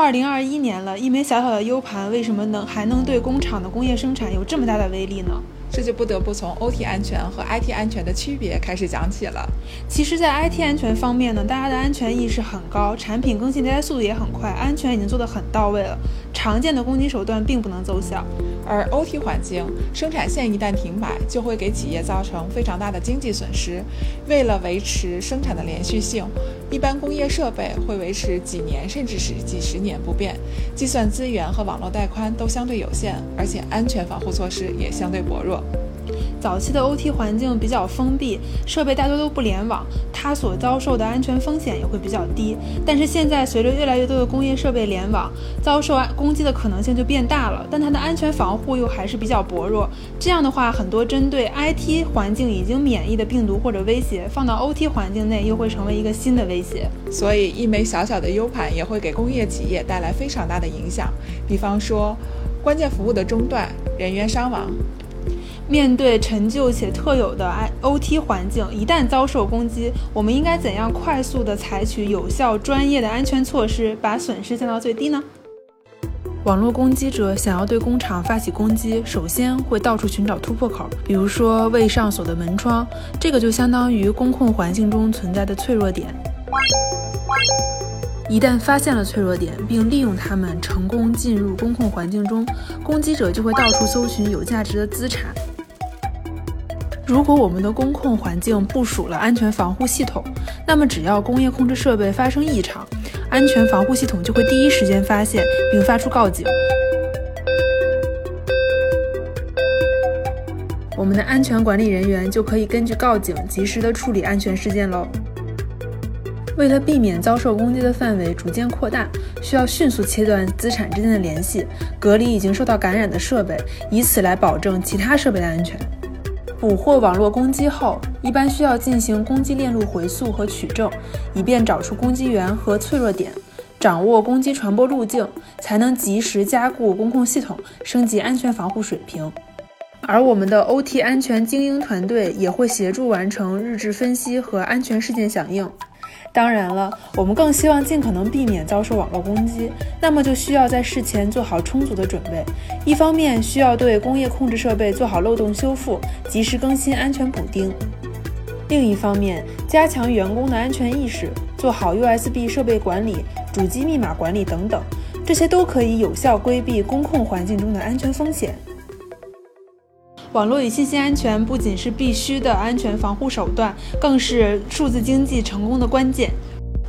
二零二一年了，一枚小小的 U 盘为什么能还能对工厂的工业生产有这么大的威力呢？这就不得不从 OT 安全和 IT 安全的区别开始讲起了。其实，在 IT 安全方面呢，大家的安全意识很高，产品更新迭代速度也很快，安全已经做得很到位了。常见的攻击手段并不能奏效。而 OT 环境生产线一旦停摆，就会给企业造成非常大的经济损失。为了维持生产的连续性，一般工业设备会维持几年甚至是几十年不变，计算资源和网络带宽都相对有限，而且安全防护措施也相对薄弱。早期的 OT 环境比较封闭，设备大多都不联网，它所遭受的安全风险也会比较低。但是现在随着越来越多的工业设备联网，遭受攻击的可能性就变大了，但它的安全防护又还是比较薄弱。这样的话，很多针对 IT 环境已经免疫的病毒或者威胁，放到 OT 环境内又会成为一个新的威胁。所以，一枚小小的 U 盘也会给工业企业带来非常大的影响，比方说关键服务的中断、人员伤亡。面对陈旧且特有的 I O T 环境，一旦遭受攻击，我们应该怎样快速地采取有效、专业的安全措施，把损失降到最低呢？网络攻击者想要对工厂发起攻击，首先会到处寻找突破口，比如说未上锁的门窗，这个就相当于工控环境中存在的脆弱点。一旦发现了脆弱点，并利用它们成功进入工控环境中，攻击者就会到处搜寻有价值的资产。如果我们的工控环境部署了安全防护系统，那么只要工业控制设备发生异常，安全防护系统就会第一时间发现并发出告警。我们的安全管理人员就可以根据告警及时的处理安全事件喽。为了避免遭受攻击的范围逐渐扩大，需要迅速切断资产之间的联系，隔离已经受到感染的设备，以此来保证其他设备的安全。捕获网络攻击后，一般需要进行攻击链路回溯和取证，以便找出攻击源和脆弱点，掌握攻击传播路径，才能及时加固公控系统，升级安全防护水平。而我们的 OT 安全精英团队也会协助完成日志分析和安全事件响应。当然了，我们更希望尽可能避免遭受网络攻击，那么就需要在事前做好充足的准备。一方面需要对工业控制设备做好漏洞修复，及时更新安全补丁；另一方面，加强员工的安全意识，做好 USB 设备管理、主机密码管理等等，这些都可以有效规避工控环境中的安全风险。网络与信息安全不仅是必须的安全防护手段，更是数字经济成功的关键。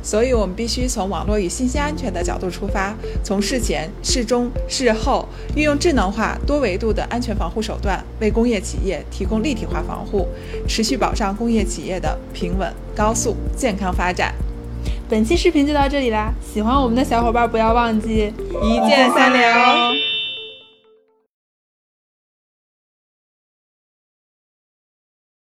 所以，我们必须从网络与信息安全的角度出发，从事前、事中、事后，运用智能化、多维度的安全防护手段，为工业企业提供立体化防护，持续保障工业企业的平稳、高速、健康发展。本期视频就到这里啦！喜欢我们的小伙伴不要忘记一键三连哦。